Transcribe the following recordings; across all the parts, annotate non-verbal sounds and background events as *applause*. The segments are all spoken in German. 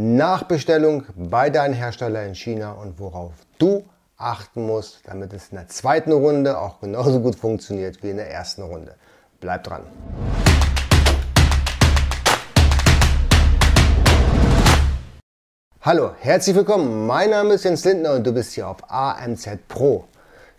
Nachbestellung bei deinem Hersteller in China und worauf du achten musst, damit es in der zweiten Runde auch genauso gut funktioniert wie in der ersten Runde. Bleib dran. Hallo, herzlich willkommen. Mein Name ist Jens Lindner und du bist hier auf AMZ Pro.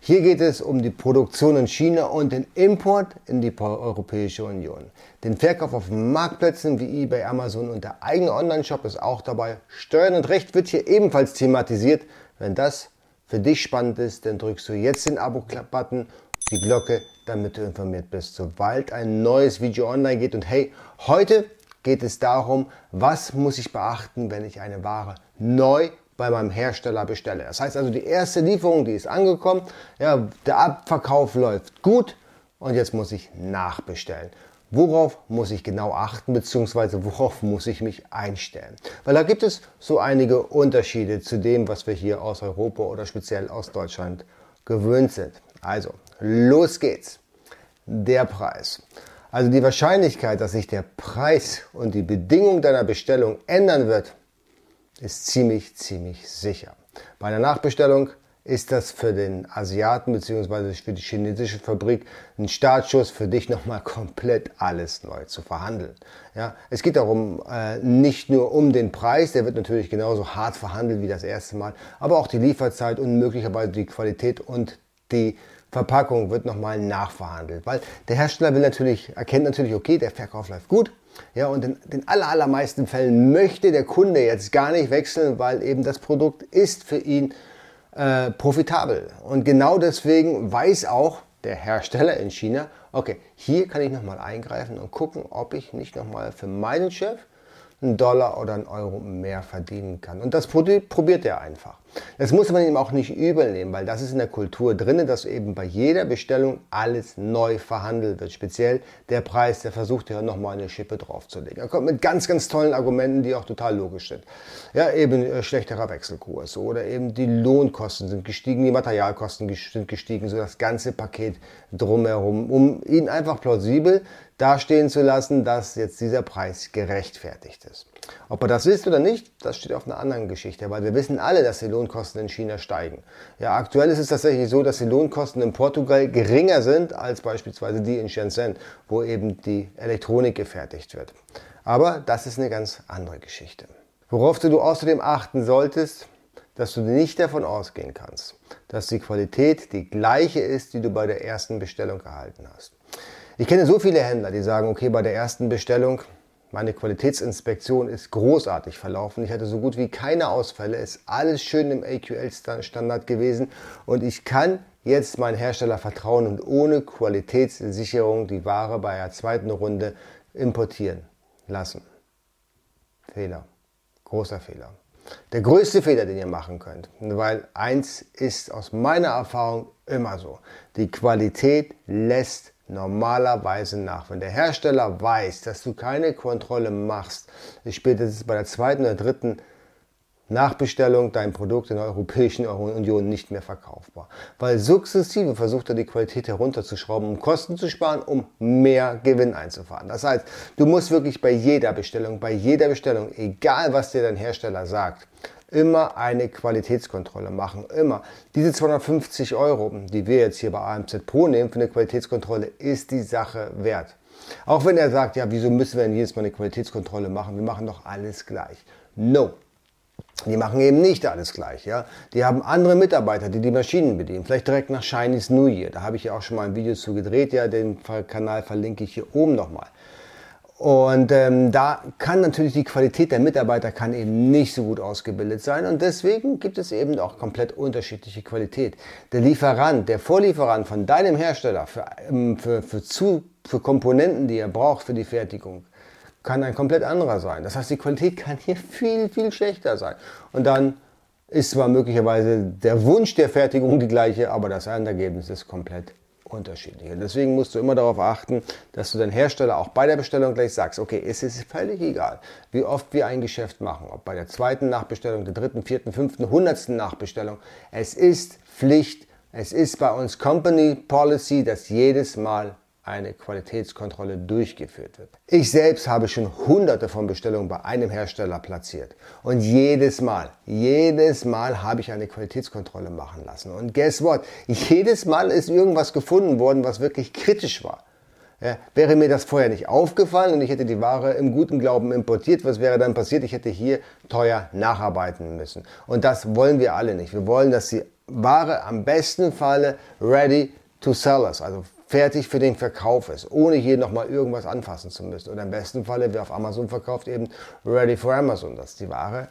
Hier geht es um die Produktion in China und den Import in die Europäische Union. Den Verkauf auf Marktplätzen wie eBay, Amazon und der eigene Online-Shop ist auch dabei. Steuern und Recht wird hier ebenfalls thematisiert. Wenn das für dich spannend ist, dann drückst du jetzt den Abo-Button, die Glocke, damit du informiert bist, sobald ein neues Video online geht. Und hey, heute geht es darum, was muss ich beachten, wenn ich eine Ware neu bei meinem Hersteller bestelle. Das heißt also, die erste Lieferung, die ist angekommen, ja, der Abverkauf läuft gut und jetzt muss ich nachbestellen. Worauf muss ich genau achten, beziehungsweise worauf muss ich mich einstellen? Weil da gibt es so einige Unterschiede zu dem, was wir hier aus Europa oder speziell aus Deutschland gewöhnt sind. Also, los geht's. Der Preis. Also die Wahrscheinlichkeit, dass sich der Preis und die Bedingung deiner Bestellung ändern wird, ist ziemlich, ziemlich sicher. Bei einer Nachbestellung ist das für den Asiaten bzw. für die chinesische Fabrik ein Startschuss für dich nochmal *laughs* komplett alles neu zu verhandeln. Ja, es geht darum, äh, nicht nur um den Preis, der wird natürlich genauso hart verhandelt wie das erste Mal, aber auch die Lieferzeit und möglicherweise die Qualität und die Verpackung wird nochmal nachverhandelt, weil der Hersteller will natürlich, erkennt natürlich, okay, der Verkauf läuft gut, ja, und in den allermeisten Fällen möchte der Kunde jetzt gar nicht wechseln, weil eben das Produkt ist für ihn äh, profitabel. Und genau deswegen weiß auch der Hersteller in China, okay, hier kann ich nochmal eingreifen und gucken, ob ich nicht nochmal für meinen Chef einen Dollar oder einen Euro mehr verdienen kann. Und das probiert er einfach. Das muss man ihm auch nicht übel nehmen, weil das ist in der Kultur drin, dass eben bei jeder Bestellung alles neu verhandelt wird. Speziell der Preis, der versucht ja nochmal eine Schippe draufzulegen. Er kommt mit ganz, ganz tollen Argumenten, die auch total logisch sind. Ja, eben äh, schlechterer Wechselkurs oder eben die Lohnkosten sind gestiegen, die Materialkosten sind gestiegen, so das ganze Paket drumherum, um ihn einfach plausibel dastehen zu lassen, dass jetzt dieser Preis gerechtfertigt ist. Ob er das ist oder nicht, das steht auf einer anderen Geschichte, weil wir wissen alle, dass die Lohnkosten in China steigen. Ja, aktuell ist es tatsächlich so, dass die Lohnkosten in Portugal geringer sind als beispielsweise die in Shenzhen, wo eben die Elektronik gefertigt wird. Aber das ist eine ganz andere Geschichte. Worauf du außerdem achten solltest, dass du nicht davon ausgehen kannst, dass die Qualität die gleiche ist, die du bei der ersten Bestellung erhalten hast. Ich kenne so viele Händler, die sagen, okay, bei der ersten Bestellung, meine Qualitätsinspektion ist großartig verlaufen. Ich hatte so gut wie keine Ausfälle, ist alles schön im AQL-Standard gewesen und ich kann jetzt meinen Hersteller vertrauen und ohne Qualitätssicherung die Ware bei der zweiten Runde importieren lassen. Fehler. Großer Fehler. Der größte Fehler, den ihr machen könnt, weil eins ist aus meiner Erfahrung immer so. Die Qualität lässt normalerweise nach. Wenn der Hersteller weiß, dass du keine Kontrolle machst, ist spätestens bei der zweiten oder dritten Nachbestellung dein Produkt in der Europäischen Union nicht mehr verkaufbar. Weil sukzessive versucht er die Qualität herunterzuschrauben, um Kosten zu sparen, um mehr Gewinn einzufahren. Das heißt, du musst wirklich bei jeder Bestellung, bei jeder Bestellung, egal was dir dein Hersteller sagt, immer eine Qualitätskontrolle machen. Immer. Diese 250 Euro, die wir jetzt hier bei AMZ Pro nehmen für eine Qualitätskontrolle, ist die Sache wert. Auch wenn er sagt, ja, wieso müssen wir denn jedes Mal eine Qualitätskontrolle machen? Wir machen doch alles gleich. No. Die machen eben nicht alles gleich, ja. Die haben andere Mitarbeiter, die die Maschinen bedienen. Vielleicht direkt nach Chinese New Year. Da habe ich ja auch schon mal ein Video zu gedreht, ja. Den Kanal verlinke ich hier oben nochmal. Und ähm, da kann natürlich die Qualität der Mitarbeiter kann eben nicht so gut ausgebildet sein und deswegen gibt es eben auch komplett unterschiedliche Qualität. Der Lieferant, der Vorlieferant von deinem Hersteller für, ähm, für, für, zu, für Komponenten, die er braucht für die Fertigung, kann ein komplett anderer sein. Das heißt, die Qualität kann hier viel, viel schlechter sein. Und dann ist zwar möglicherweise der Wunsch der Fertigung die gleiche, aber das Endergebnis ist komplett unterschiedliche. Deswegen musst du immer darauf achten, dass du den Hersteller auch bei der Bestellung gleich sagst, okay, es ist völlig egal, wie oft wir ein Geschäft machen, ob bei der zweiten Nachbestellung, der dritten, vierten, fünften, hundertsten Nachbestellung. Es ist Pflicht, es ist bei uns Company Policy, dass jedes Mal eine Qualitätskontrolle durchgeführt wird. Ich selbst habe schon hunderte von Bestellungen bei einem Hersteller platziert. Und jedes Mal, jedes Mal habe ich eine Qualitätskontrolle machen lassen. Und guess what? Jedes Mal ist irgendwas gefunden worden, was wirklich kritisch war. Ja, wäre mir das vorher nicht aufgefallen und ich hätte die Ware im guten Glauben importiert, was wäre dann passiert? Ich hätte hier teuer nacharbeiten müssen. Und das wollen wir alle nicht. Wir wollen, dass die Ware am besten Falle ready to sell ist, also fertig für den Verkauf ist, ohne hier nochmal irgendwas anfassen zu müssen. Oder im besten Falle, wer auf Amazon verkauft, eben ready for Amazon, dass die Ware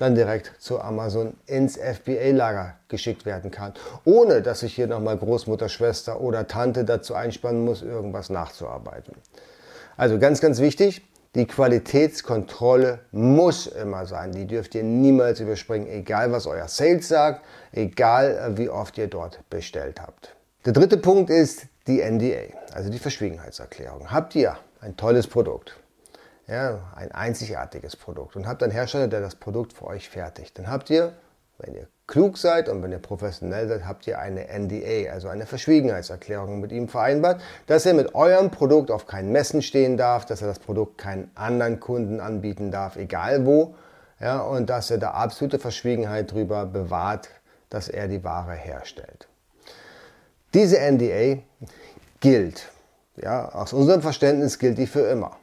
dann direkt zu Amazon ins FBA-Lager geschickt werden kann, ohne dass ich hier nochmal Großmutter, Schwester oder Tante dazu einspannen muss, irgendwas nachzuarbeiten. Also ganz, ganz wichtig, die Qualitätskontrolle muss immer sein. Die dürft ihr niemals überspringen, egal was euer Sales sagt, egal wie oft ihr dort bestellt habt. Der dritte Punkt ist die NDA, also die Verschwiegenheitserklärung. Habt ihr ein tolles Produkt, ja, ein einzigartiges Produkt und habt einen Hersteller, der das Produkt für euch fertigt, dann habt ihr, wenn ihr klug seid und wenn ihr professionell seid, habt ihr eine NDA, also eine Verschwiegenheitserklärung mit ihm vereinbart, dass er mit eurem Produkt auf keinen Messen stehen darf, dass er das Produkt keinen anderen Kunden anbieten darf, egal wo, ja, und dass er da absolute Verschwiegenheit drüber bewahrt, dass er die Ware herstellt. Diese NDA gilt. Ja, aus unserem Verständnis gilt die für immer.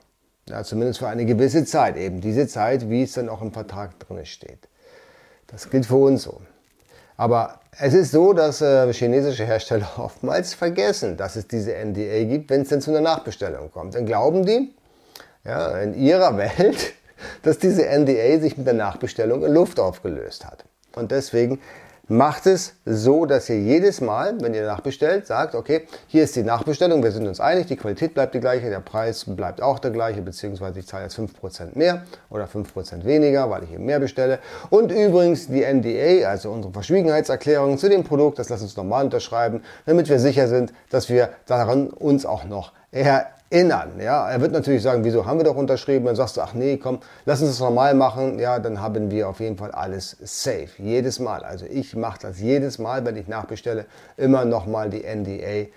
Ja, zumindest für eine gewisse Zeit. Eben diese Zeit, wie es dann auch im Vertrag drin steht. Das gilt für uns so. Aber es ist so, dass äh, chinesische Hersteller *laughs* oftmals vergessen, dass es diese NDA gibt, wenn es dann zu einer Nachbestellung kommt. Dann glauben die, ja, in ihrer Welt, *laughs* dass diese NDA sich mit der Nachbestellung in Luft aufgelöst hat. Und deswegen Macht es so, dass ihr jedes Mal, wenn ihr nachbestellt, sagt, okay, hier ist die Nachbestellung, wir sind uns einig, die Qualität bleibt die gleiche, der Preis bleibt auch der gleiche, beziehungsweise ich zahle jetzt 5% mehr oder 5% weniger, weil ich eben mehr bestelle. Und übrigens die NDA, also unsere Verschwiegenheitserklärung zu dem Produkt, das lasst uns nochmal unterschreiben, damit wir sicher sind, dass wir daran uns auch noch erinnern. Ja, er wird natürlich sagen, wieso haben wir doch unterschrieben? Dann sagst du, ach nee, komm, lass uns das normal machen. Ja, dann haben wir auf jeden Fall alles safe. Jedes Mal. Also ich mache das jedes Mal, wenn ich nachbestelle, immer nochmal die NDA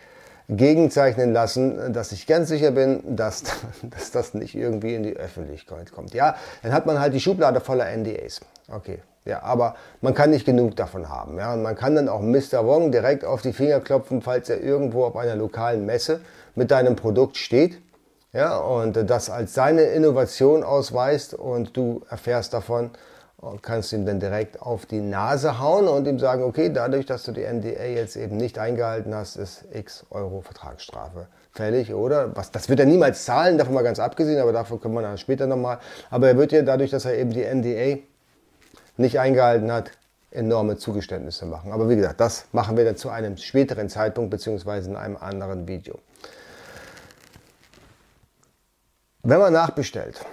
gegenzeichnen lassen, dass ich ganz sicher bin, dass, *laughs* dass das nicht irgendwie in die Öffentlichkeit kommt. Ja, dann hat man halt die Schublade voller NDAs. Okay, ja, aber man kann nicht genug davon haben. Ja, und man kann dann auch Mr. Wong direkt auf die Finger klopfen, falls er irgendwo auf einer lokalen Messe mit deinem Produkt steht. Ja, und das als seine Innovation ausweist und du erfährst davon und kannst ihm dann direkt auf die Nase hauen und ihm sagen, okay, dadurch, dass du die NDA jetzt eben nicht eingehalten hast, ist x Euro Vertragsstrafe fällig, oder? Was, das wird er niemals zahlen, davon mal ganz abgesehen, aber davon können wir dann später nochmal. Aber er wird ja dadurch, dass er eben die NDA nicht eingehalten hat, enorme Zugeständnisse machen. Aber wie gesagt, das machen wir dann zu einem späteren Zeitpunkt beziehungsweise in einem anderen Video. Wenn man nachbestellt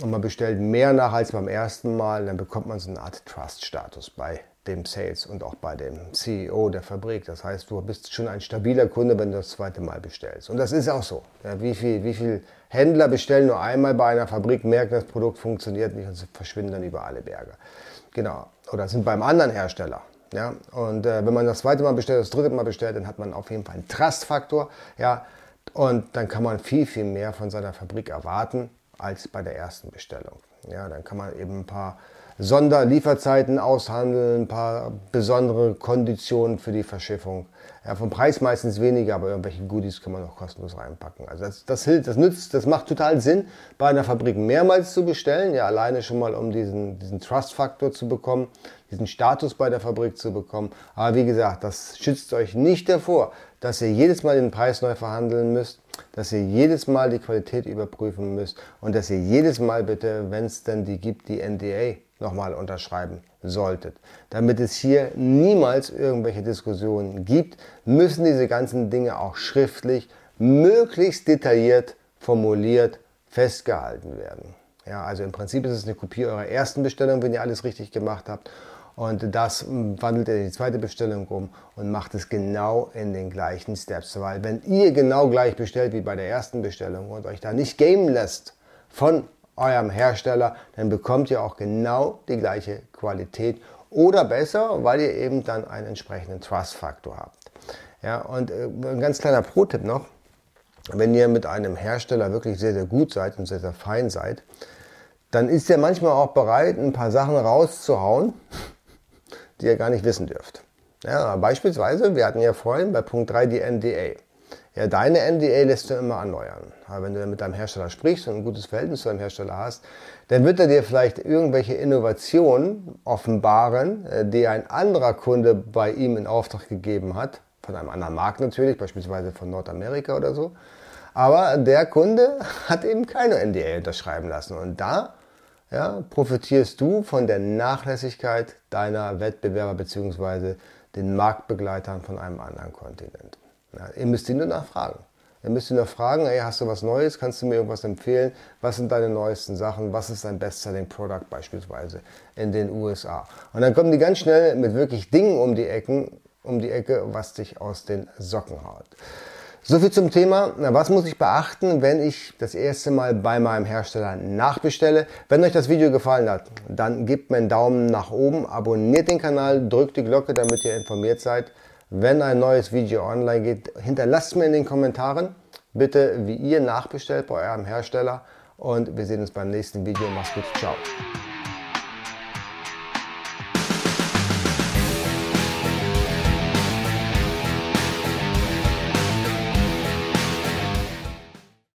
und man bestellt mehr nach als beim ersten Mal, dann bekommt man so eine Art Trust-Status bei dem Sales und auch bei dem CEO der Fabrik. Das heißt, du bist schon ein stabiler Kunde, wenn du das zweite Mal bestellst. Und das ist auch so. Ja, wie viele wie viel Händler bestellen nur einmal bei einer Fabrik, merken, das Produkt funktioniert nicht und verschwinden dann über alle Berge. Genau. Oder sind beim anderen Hersteller. Ja, und äh, wenn man das zweite Mal bestellt, das dritte Mal bestellt, dann hat man auf jeden Fall einen Trust-Faktor. Ja, und dann kann man viel, viel mehr von seiner Fabrik erwarten als bei der ersten Bestellung. Ja, dann kann man eben ein paar Sonderlieferzeiten aushandeln, ein paar besondere Konditionen für die Verschiffung. Ja, vom Preis meistens weniger, aber irgendwelche Goodies kann man auch kostenlos reinpacken. Also das, das hilft, das nützt, das macht total Sinn, bei einer Fabrik mehrmals zu bestellen. Ja, alleine schon mal, um diesen, diesen Trust-Faktor zu bekommen, diesen Status bei der Fabrik zu bekommen. Aber wie gesagt, das schützt euch nicht davor, dass ihr jedes Mal den Preis neu verhandeln müsst, dass ihr jedes Mal die Qualität überprüfen müsst und dass ihr jedes Mal bitte, wenn es denn die gibt, die NDA nochmal unterschreiben solltet. Damit es hier niemals irgendwelche Diskussionen gibt, müssen diese ganzen Dinge auch schriftlich, möglichst detailliert formuliert festgehalten werden. Ja, also im Prinzip ist es eine Kopie eurer ersten Bestellung, wenn ihr alles richtig gemacht habt. Und das wandelt ihr in die zweite Bestellung um und macht es genau in den gleichen Steps. Weil wenn ihr genau gleich bestellt wie bei der ersten Bestellung und euch da nicht gamen lässt von eurem Hersteller, dann bekommt ihr auch genau die gleiche Qualität oder besser, weil ihr eben dann einen entsprechenden Trust-Faktor habt. Ja, und äh, ein ganz kleiner Pro-Tipp noch. wenn ihr mit einem Hersteller wirklich sehr, sehr gut seid und sehr, sehr fein seid, dann ist er manchmal auch bereit, ein paar Sachen rauszuhauen, die ihr gar nicht wissen dürft. Ja, beispielsweise, wir hatten ja vorhin bei Punkt 3 die NDA. Ja, deine NDA lässt du immer erneuern. Aber wenn du mit deinem Hersteller sprichst und ein gutes Verhältnis zu deinem Hersteller hast, dann wird er dir vielleicht irgendwelche Innovationen offenbaren, äh, die ein anderer Kunde bei ihm in Auftrag gegeben hat, von einem anderen Markt natürlich, beispielsweise von Nordamerika oder so. Aber der Kunde *laughs* hat eben keine NDA unterschreiben lassen. Und da ja, profitierst du von der Nachlässigkeit deiner Wettbewerber bzw. den Marktbegleitern von einem anderen Kontinent. Ja, ihr müsst ihn nur nachfragen. Ihr müsst ihn nur fragen, ey, hast du was Neues? Kannst du mir irgendwas empfehlen? Was sind deine neuesten Sachen? Was ist dein Best-Selling-Product beispielsweise in den USA? Und dann kommen die ganz schnell mit wirklich Dingen um die Ecken, um die Ecke, was dich aus den Socken haut. So viel zum Thema. Na, was muss ich beachten, wenn ich das erste Mal bei meinem Hersteller nachbestelle? Wenn euch das Video gefallen hat, dann gebt mir einen Daumen nach oben, abonniert den Kanal, drückt die Glocke, damit ihr informiert seid, wenn ein neues Video online geht. Hinterlasst mir in den Kommentaren bitte, wie ihr nachbestellt bei eurem Hersteller und wir sehen uns beim nächsten Video. Macht's gut. Ciao.